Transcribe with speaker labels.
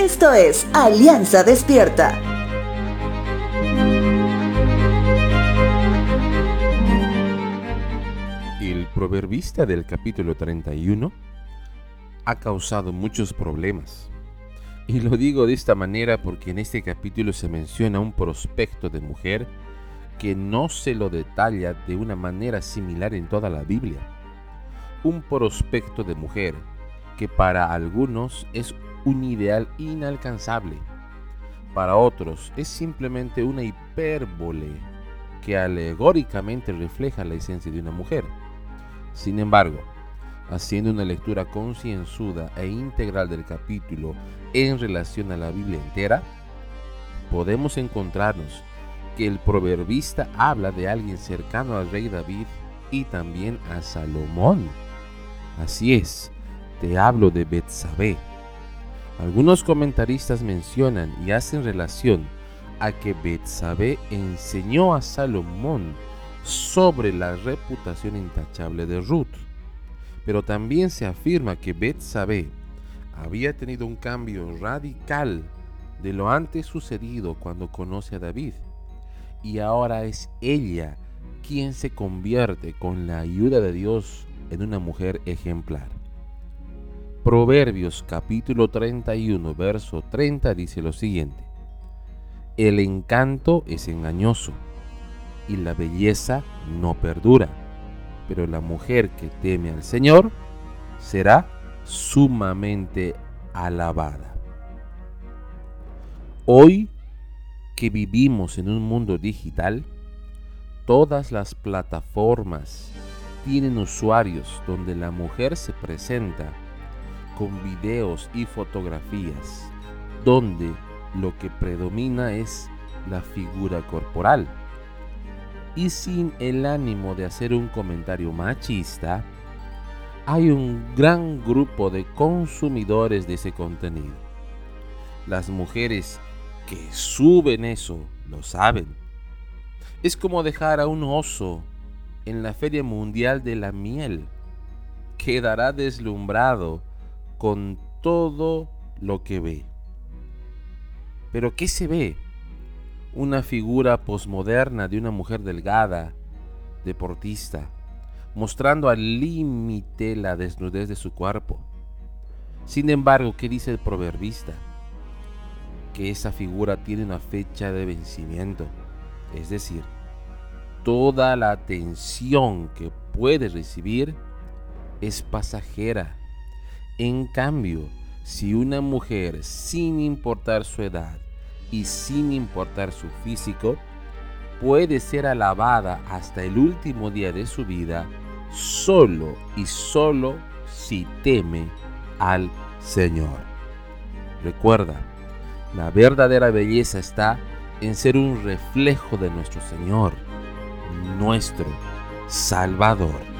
Speaker 1: Esto es Alianza Despierta.
Speaker 2: El proverbista del capítulo 31 ha causado muchos problemas. Y lo digo de esta manera porque en este capítulo se menciona un prospecto de mujer que no se lo detalla de una manera similar en toda la Biblia. Un prospecto de mujer que para algunos es un ideal inalcanzable, para otros es simplemente una hipérbole que alegóricamente refleja la esencia de una mujer. Sin embargo, haciendo una lectura concienzuda e integral del capítulo en relación a la Biblia entera, podemos encontrarnos que el proverbista habla de alguien cercano al rey David y también a Salomón. Así es, te hablo de Betsabé. Algunos comentaristas mencionan y hacen relación a que Betsabé enseñó a Salomón sobre la reputación intachable de Ruth. Pero también se afirma que Betsabé había tenido un cambio radical de lo antes sucedido cuando conoce a David. Y ahora es ella quien se convierte con la ayuda de Dios en una mujer ejemplar. Proverbios capítulo 31, verso 30 dice lo siguiente. El encanto es engañoso y la belleza no perdura, pero la mujer que teme al Señor será sumamente alabada. Hoy que vivimos en un mundo digital, todas las plataformas tienen usuarios donde la mujer se presenta con videos y fotografías, donde lo que predomina es la figura corporal. Y sin el ánimo de hacer un comentario machista, hay un gran grupo de consumidores de ese contenido. Las mujeres que suben eso lo saben. Es como dejar a un oso en la Feria Mundial de la Miel. Quedará deslumbrado con todo lo que ve. Pero ¿qué se ve? Una figura posmoderna de una mujer delgada, deportista, mostrando al límite la desnudez de su cuerpo. Sin embargo, ¿qué dice el proverbista? Que esa figura tiene una fecha de vencimiento, es decir, toda la atención que puede recibir es pasajera en cambio, si una mujer, sin importar su edad y sin importar su físico, puede ser alabada hasta el último día de su vida, solo y solo si teme al Señor. Recuerda, la verdadera belleza está en ser un reflejo de nuestro Señor, nuestro Salvador.